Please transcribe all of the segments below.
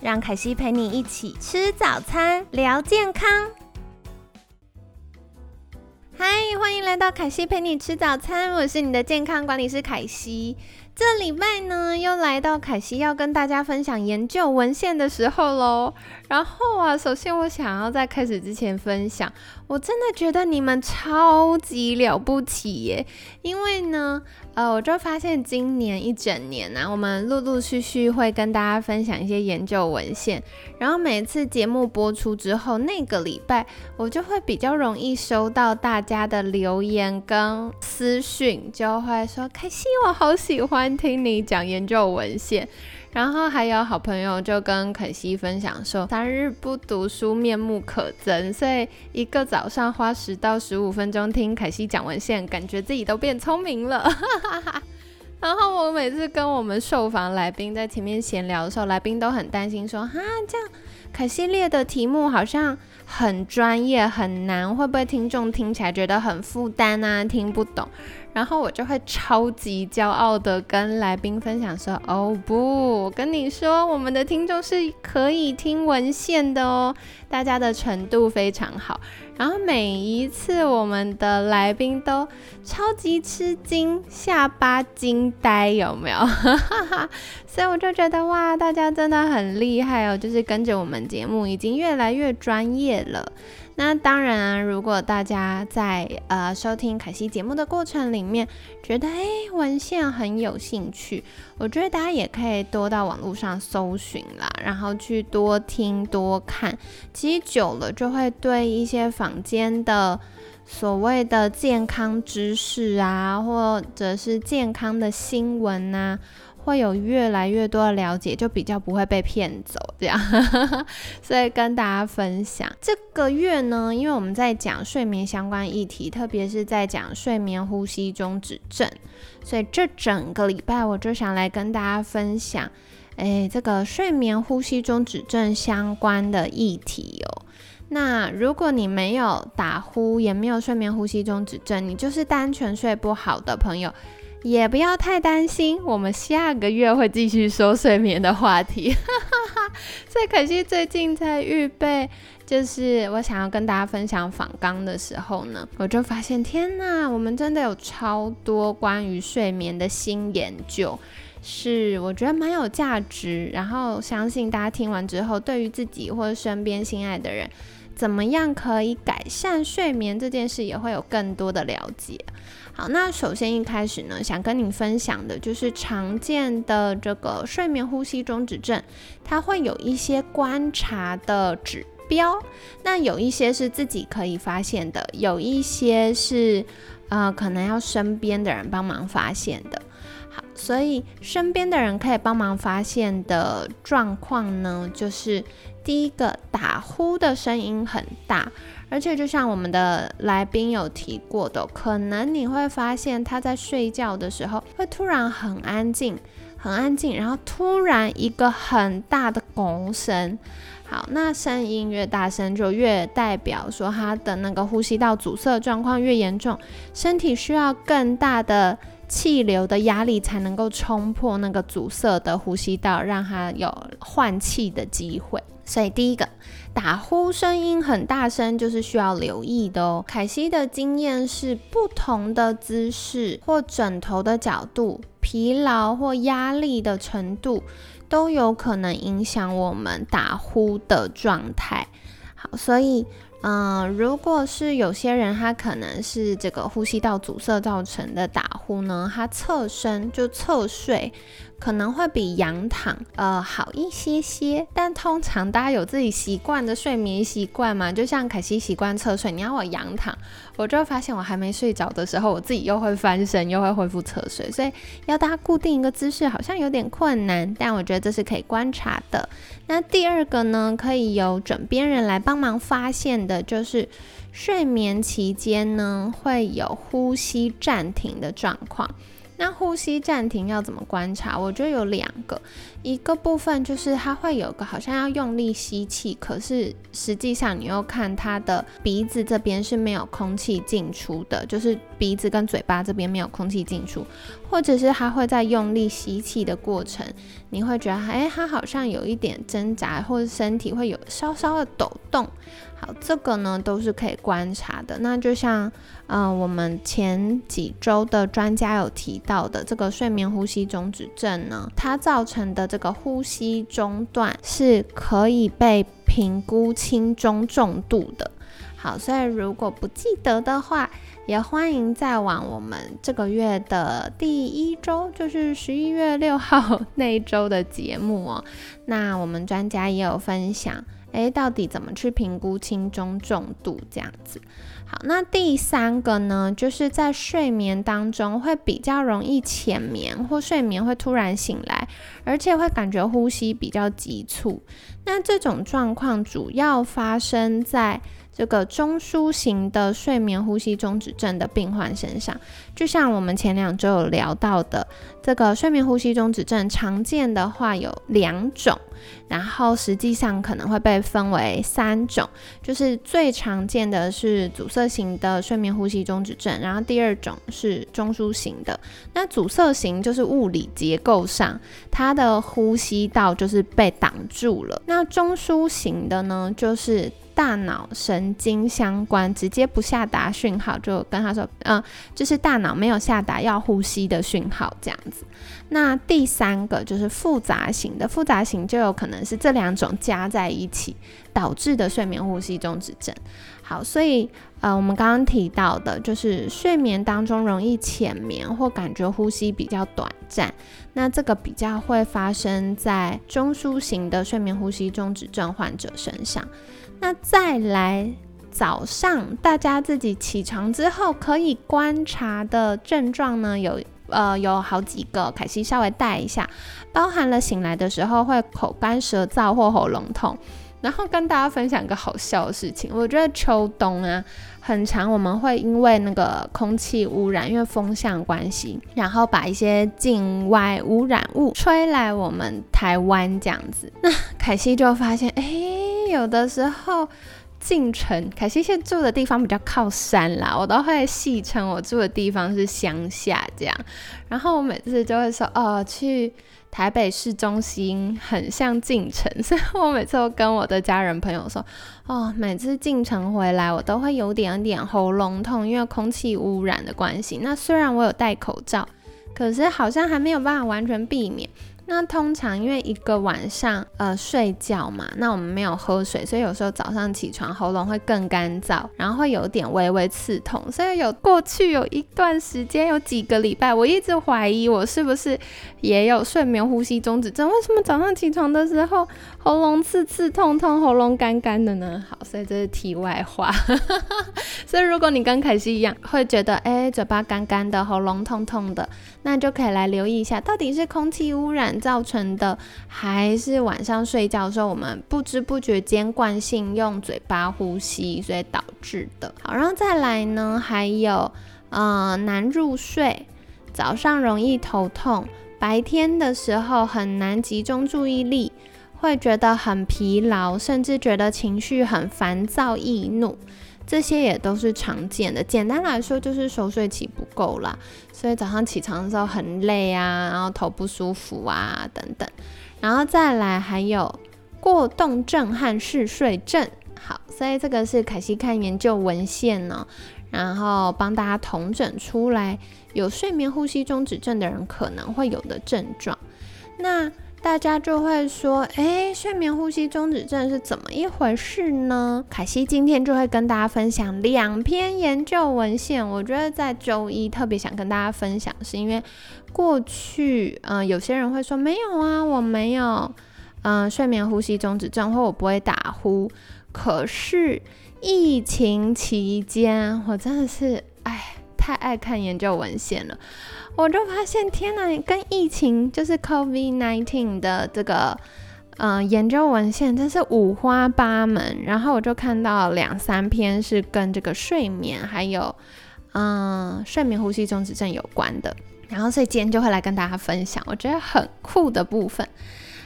让凯西陪你一起吃早餐，聊健康。嗨，欢迎来到凯西陪你吃早餐，我是你的健康管理师凯西。这礼拜呢，又来到凯西要跟大家分享研究文献的时候喽。然后啊，首先我想要在开始之前分享，我真的觉得你们超级了不起耶！因为呢，呃，我就发现今年一整年啊，我们陆陆续续会跟大家分享一些研究文献，然后每次节目播出之后，那个礼拜我就会比较容易收到大家的留言跟私讯，就会说：“凯西，我好喜欢。”听你讲研究文献，然后还有好朋友就跟肯西分享说，三日不读书面目可憎，所以一个早上花十到十五分钟听凯西讲文献，感觉自己都变聪明了。然后我每次跟我们受访来宾在前面闲聊的时候，来宾都很担心说，哈，这样凯西列的题目好像很专业很难，会不会听众听起来觉得很负担啊，听不懂？然后我就会超级骄傲的跟来宾分享说：“哦不，我跟你说，我们的听众是可以听文献的哦，大家的程度非常好。然后每一次我们的来宾都超级吃惊，下巴惊呆，有没有？所以我就觉得哇，大家真的很厉害哦，就是跟着我们节目已经越来越专业了。”那当然，如果大家在呃收听凯西节目的过程里面，觉得哎文献很有兴趣，我觉得大家也可以多到网络上搜寻啦，然后去多听多看，其实久了就会对一些坊间的所谓的健康知识啊，或者是健康的新闻呐。会有越来越多的了解，就比较不会被骗走，这样，所以跟大家分享这个月呢，因为我们在讲睡眠相关议题，特别是在讲睡眠呼吸中止症，所以这整个礼拜我就想来跟大家分享，哎，这个睡眠呼吸中止症相关的议题哦。那如果你没有打呼，也没有睡眠呼吸中止症，你就是单纯睡不好的朋友。也不要太担心，我们下个月会继续说睡眠的话题。所以可惜最近在预备，就是我想要跟大家分享访纲的时候呢，我就发现天哪，我们真的有超多关于睡眠的新研究，是我觉得蛮有价值。然后相信大家听完之后，对于自己或者身边心爱的人，怎么样可以改善睡眠这件事，也会有更多的了解。好，那首先一开始呢，想跟你分享的就是常见的这个睡眠呼吸中止症，它会有一些观察的指标。那有一些是自己可以发现的，有一些是呃可能要身边的人帮忙发现的。好，所以身边的人可以帮忙发现的状况呢，就是第一个打呼的声音很大。而且，就像我们的来宾有提过的，可能你会发现他在睡觉的时候会突然很安静，很安静，然后突然一个很大的拱声。好，那声音越大声，就越代表说他的那个呼吸道阻塞状况越严重，身体需要更大的气流的压力才能够冲破那个阻塞的呼吸道，让他有换气的机会。所以第一个。打呼声音很大声，就是需要留意的哦。凯西的经验是，不同的姿势或枕头的角度、疲劳或压力的程度，都有可能影响我们打呼的状态。好，所以，嗯，如果是有些人他可能是这个呼吸道阻塞造成的打呼呢，他侧身就侧睡。可能会比仰躺呃好一些些。但通常大家有自己习惯的睡眠习惯嘛，就像凯西习惯侧睡，你要我仰躺，我就发现我还没睡着的时候，我自己又会翻身，又会恢复侧睡，所以要大家固定一个姿势好像有点困难。但我觉得这是可以观察的。那第二个呢，可以由枕边人来帮忙发现的，就是睡眠期间呢会有呼吸暂停的状况。那呼吸暂停要怎么观察？我觉得有两个，一个部分就是它会有个好像要用力吸气，可是实际上你又看它的鼻子这边是没有空气进出的，就是鼻子跟嘴巴这边没有空气进出，或者是它会在用力吸气的过程，你会觉得哎，它好像有一点挣扎，或者身体会有稍稍的抖动。好，这个呢都是可以观察的。那就像，嗯，我们前几周的专家有提到的，这个睡眠呼吸中止症呢，它造成的这个呼吸中断是可以被评估轻中重度的。好，所以如果不记得的话，也欢迎再往我们这个月的第一周，就是十一月六号 那一周的节目哦。那我们专家也有分享。诶，到底怎么去评估轻中重度这样子？好，那第三个呢，就是在睡眠当中会比较容易浅眠，或睡眠会突然醒来，而且会感觉呼吸比较急促。那这种状况主要发生在。这个中枢型的睡眠呼吸中止症的病患身上，就像我们前两周有聊到的，这个睡眠呼吸中止症常见的话有两种，然后实际上可能会被分为三种，就是最常见的是阻塞型的睡眠呼吸中止症，然后第二种是中枢型的。那阻塞型就是物理结构上它的呼吸道就是被挡住了，那中枢型的呢就是。大脑神经相关，直接不下达讯号，就跟他说，嗯，就是大脑没有下达要呼吸的讯号，这样子。那第三个就是复杂型的，复杂型就有可能是这两种加在一起导致的睡眠呼吸中止症。好，所以呃，我们刚刚提到的就是睡眠当中容易浅眠或感觉呼吸比较短暂，那这个比较会发生在中枢型的睡眠呼吸中止症患者身上。那再来，早上大家自己起床之后可以观察的症状呢，有呃有好几个，凯西稍微带一下，包含了醒来的时候会口干舌燥或喉咙痛。然后跟大家分享一个好笑的事情，我觉得秋冬啊，很长我们会因为那个空气污染，因为风向关系，然后把一些境外污染物吹来我们台湾这样子。那凯西就发现，哎，有的时候进城，凯西现在住的地方比较靠山啦，我都会戏称我住的地方是乡下这样。然后我每次就会说，哦，去。台北市中心很像进城，所以我每次都跟我的家人朋友说，哦，每次进城回来，我都会有点点喉咙痛，因为空气污染的关系。那虽然我有戴口罩，可是好像还没有办法完全避免。那通常因为一个晚上呃睡觉嘛，那我们没有喝水，所以有时候早上起床喉咙会更干燥，然后会有点微微刺痛。所以有过去有一段时间有几个礼拜，我一直怀疑我是不是也有睡眠呼吸中止症？为什么早上起床的时候喉咙刺刺痛痛，喉咙干干的呢？好，所以这是题外话。所以如果你跟凯西一样会觉得哎嘴巴干干的，喉咙痛痛的，那就可以来留意一下，到底是空气污染。造成的还是晚上睡觉的时候，我们不知不觉间惯性用嘴巴呼吸，所以导致的。好，然后再来呢，还有呃难入睡，早上容易头痛，白天的时候很难集中注意力，会觉得很疲劳，甚至觉得情绪很烦躁易怒。这些也都是常见的，简单来说就是熟睡期不够啦，所以早上起床的时候很累啊，然后头不舒服啊等等，然后再来还有过动症和嗜睡症。好，所以这个是凯西看研究文献呢，然后帮大家统整出来有睡眠呼吸中止症的人可能会有的症状。那大家就会说，诶，睡眠呼吸中止症是怎么一回事呢？凯西今天就会跟大家分享两篇研究文献。我觉得在周一特别想跟大家分享，是因为过去，嗯，有些人会说没有啊，我没有，嗯，睡眠呼吸中止症，或我不会打呼。可是疫情期间，我真的是，哎，太爱看研究文献了。我就发现，天呐，跟疫情就是 COVID-19 的这个嗯研究文献真是五花八门。然后我就看到两三篇是跟这个睡眠还有嗯睡眠呼吸中止症有关的。然后所以今天就会来跟大家分享，我觉得很酷的部分。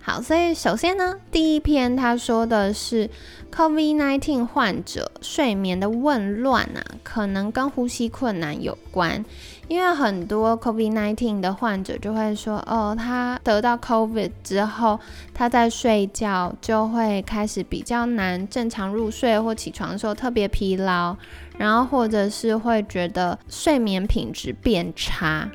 好，所以首先呢，第一篇他说的是 COVID-19 患者睡眠的紊乱啊，可能跟呼吸困难有关。因为很多 COVID-19 的患者就会说，哦，他得到 COVID 之后，他在睡觉就会开始比较难正常入睡，或起床的时候特别疲劳，然后或者是会觉得睡眠品质变差。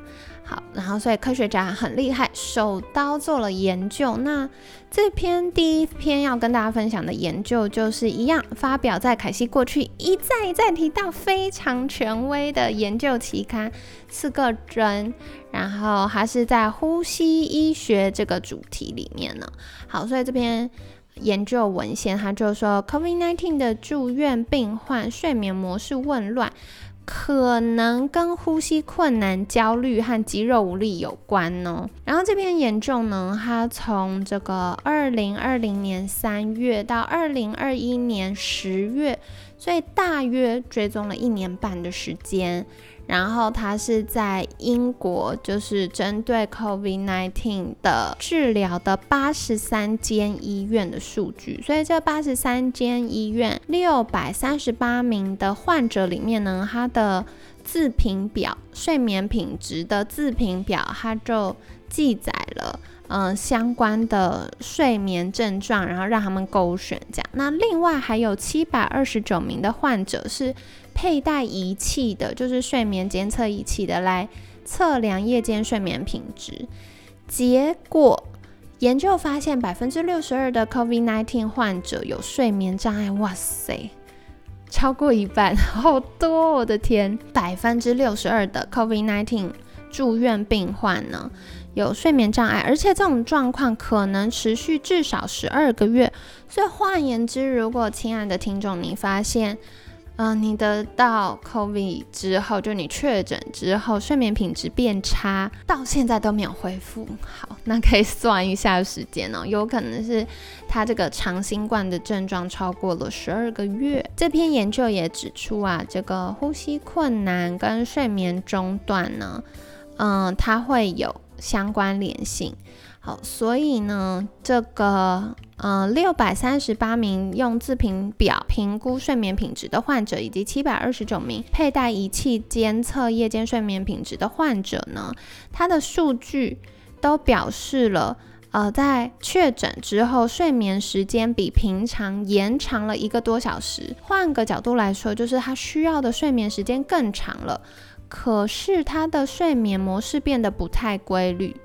好，然后所以科学家很厉害，手刀做了研究。那这篇第一篇要跟大家分享的研究就是一样，发表在凯西过去一再一再提到非常权威的研究期刊《四个人》，然后还是在呼吸医学这个主题里面呢。好，所以这篇研究文献它就说，COVID-19 的住院病患睡眠模式紊乱。可能跟呼吸困难、焦虑和肌肉无力有关呢。然后这篇研究呢，它从这个二零二零年三月到二零二一年十月，所以大约追踪了一年半的时间。然后它是在英国，就是针对 COVID-19 的治疗的八十三间医院的数据。所以这八十三间医院六百三十八名的患者里面呢，他的自评表睡眠品质的自评表，它就记载了嗯相关的睡眠症状，然后让他们勾选这样。那另外还有七百二十九名的患者是。佩戴仪器的，就是睡眠监测仪器的，来测量夜间睡眠品质。结果研究发现，百分之六十二的 COVID-19 患者有睡眠障碍。哇塞，超过一半，好多！我的天，百分之六十二的 COVID-19 住院病患呢有睡眠障碍，而且这种状况可能持续至少十二个月。所以换言之，如果亲爱的听众，你发现，嗯，你得到 COVID 之后，就你确诊之后，睡眠品质变差，到现在都没有恢复。好，那可以算一下时间哦，有可能是他这个长新冠的症状超过了十二个月。这篇研究也指出啊，这个呼吸困难跟睡眠中断呢，嗯，它会有相关联性。好，所以呢，这个呃六百三十八名用自评表评估睡眠品质的患者，以及七百二十九名佩戴仪器监测夜间睡眠品质的患者呢，他的数据都表示了，呃，在确诊之后，睡眠时间比平常延长了一个多小时。换个角度来说，就是他需要的睡眠时间更长了，可是他的睡眠模式变得不太规律。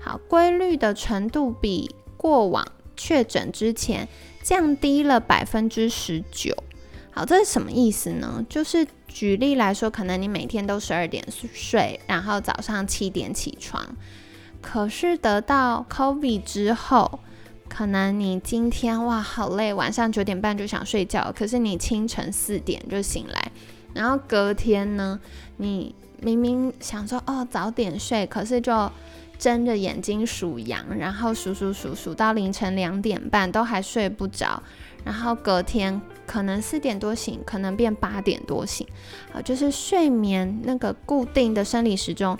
好，规律的程度比过往确诊之前降低了百分之十九。好，这是什么意思呢？就是举例来说，可能你每天都十二点睡，然后早上七点起床，可是得到 COVID 之后，可能你今天哇好累，晚上九点半就想睡觉，可是你清晨四点就醒来，然后隔天呢，你明明想说哦早点睡，可是就睁着眼睛数羊，然后数数数数到凌晨两点半都还睡不着，然后隔天可能四点多醒，可能变八点多醒，啊，就是睡眠那个固定的生理时钟，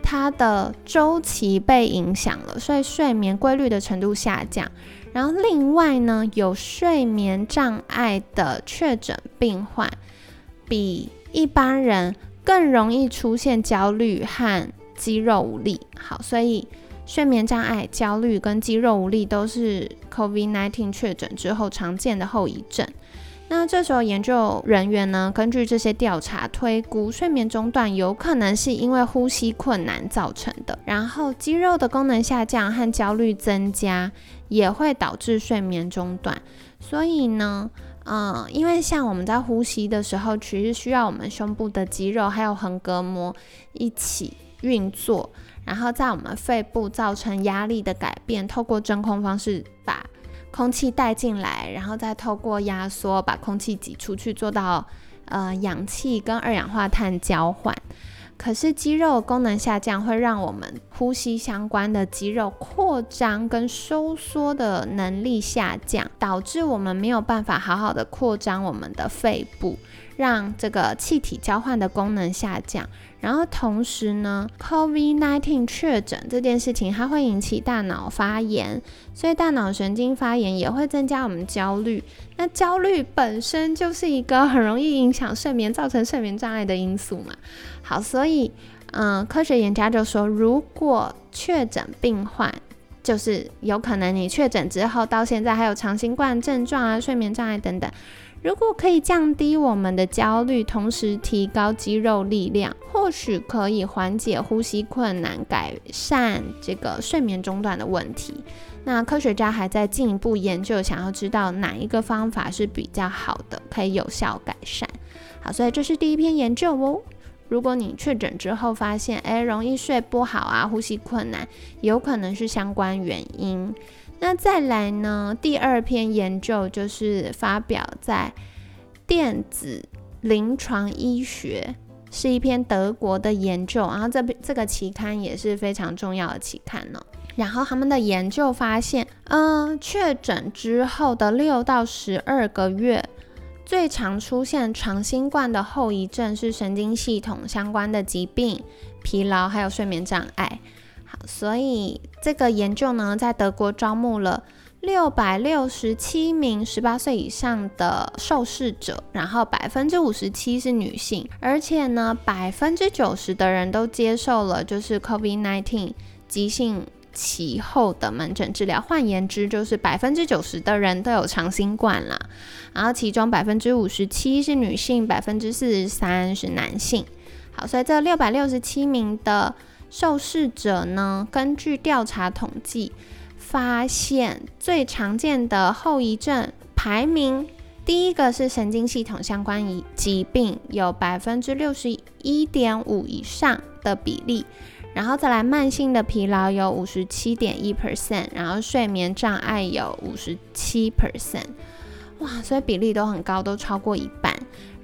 它的周期被影响了，所以睡眠规律的程度下降。然后另外呢，有睡眠障碍的确诊病患，比一般人更容易出现焦虑和。肌肉无力，好，所以睡眠障碍、焦虑跟肌肉无力都是 COVID-19 确诊之后常见的后遗症。那这时候研究人员呢，根据这些调查推估，睡眠中断有可能是因为呼吸困难造成的，然后肌肉的功能下降和焦虑增加也会导致睡眠中断。所以呢，嗯，因为像我们在呼吸的时候，其实需要我们胸部的肌肉还有横膈膜一起运作，然后在我们肺部造成压力的改变，透过真空方式把。空气带进来，然后再透过压缩把空气挤出去，做到呃氧气跟二氧化碳交换。可是肌肉功能下降会让我们呼吸相关的肌肉扩张跟收缩的能力下降，导致我们没有办法好好的扩张我们的肺部，让这个气体交换的功能下降。然后同时呢，COVID-19 确诊这件事情，它会引起大脑发炎，所以大脑神经发炎也会增加我们焦虑。那焦虑本身就是一个很容易影响睡眠、造成睡眠障碍的因素嘛。好，所以嗯，科学研究就说，如果确诊病患，就是有可能你确诊之后到现在还有长新冠症状啊、睡眠障碍等等。如果可以降低我们的焦虑，同时提高肌肉力量，或许可以缓解呼吸困难，改善这个睡眠中断的问题。那科学家还在进一步研究，想要知道哪一个方法是比较好的，可以有效改善。好，所以这是第一篇研究哦。如果你确诊之后发现，诶，容易睡不好啊，呼吸困难，有可能是相关原因。那再来呢？第二篇研究就是发表在《电子临床医学》，是一篇德国的研究，然后这边这个期刊也是非常重要的期刊呢。然后他们的研究发现，嗯，确诊之后的六到十二个月，最常出现长新冠的后遗症是神经系统相关的疾病、疲劳还有睡眠障碍。好，所以这个研究呢，在德国招募了六百六十七名十八岁以上的受试者，然后百分之五十七是女性，而且呢，百分之九十的人都接受了就是 COVID-19 急性期后的门诊治疗。换言之，就是百分之九十的人都有长新冠啦。然后其中百分之五十七是女性，百分之四十三是男性。好，所以这六百六十七名的。受试者呢，根据调查统计，发现最常见的后遗症排名第一个是神经系统相关疾疾病，有百分之六十一点五以上的比例，然后再来慢性的疲劳有五十七点一 percent，然后睡眠障碍有五十七 percent，哇，所以比例都很高，都超过一半。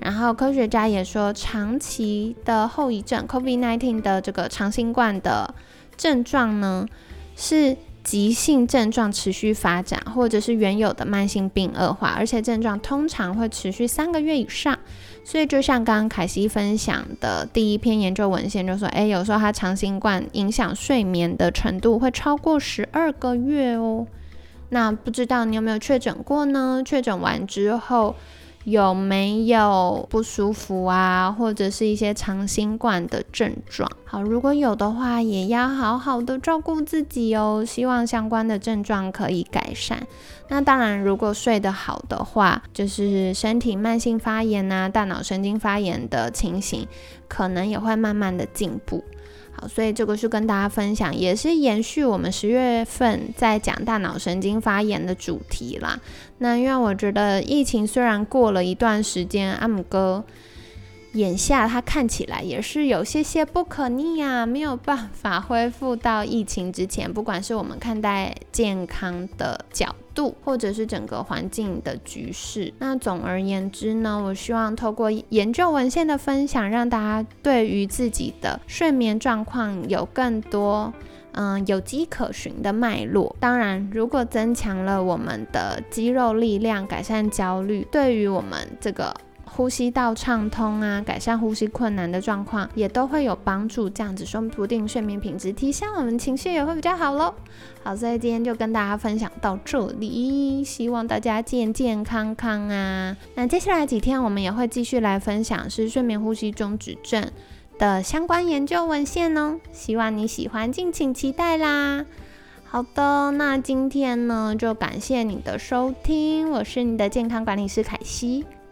然后科学家也说，长期的后遗症，COVID-19 的这个长新冠的症状呢，是急性症状持续发展，或者是原有的慢性病恶化，而且症状通常会持续三个月以上。所以就像刚刚凯西分享的第一篇研究文献就说，诶，有时候它长新冠影响睡眠的程度会超过十二个月哦。那不知道你有没有确诊过呢？确诊完之后。有没有不舒服啊，或者是一些长新冠的症状？好，如果有的话，也要好好的照顾自己哦。希望相关的症状可以改善。那当然，如果睡得好的话，就是身体慢性发炎啊、大脑神经发炎的情形，可能也会慢慢的进步。所以这个是跟大家分享，也是延续我们十月份在讲大脑神经发炎的主题啦。那因为我觉得疫情虽然过了一段时间，阿姆哥。眼下它看起来也是有些些不可逆啊，没有办法恢复到疫情之前。不管是我们看待健康的角度，或者是整个环境的局势，那总而言之呢，我希望透过研究文献的分享，让大家对于自己的睡眠状况有更多嗯有迹可循的脉络。当然，如果增强了我们的肌肉力量，改善焦虑，对于我们这个。呼吸道畅通啊，改善呼吸困难的状况也都会有帮助。这样子说不定睡眠品质提升，我们情绪也会比较好喽。好，所以今天就跟大家分享到这里，希望大家健健康康啊。那接下来几天我们也会继续来分享是睡眠呼吸中止症的相关研究文献哦。希望你喜欢，敬请期待啦。好的，那今天呢就感谢你的收听，我是你的健康管理师凯西，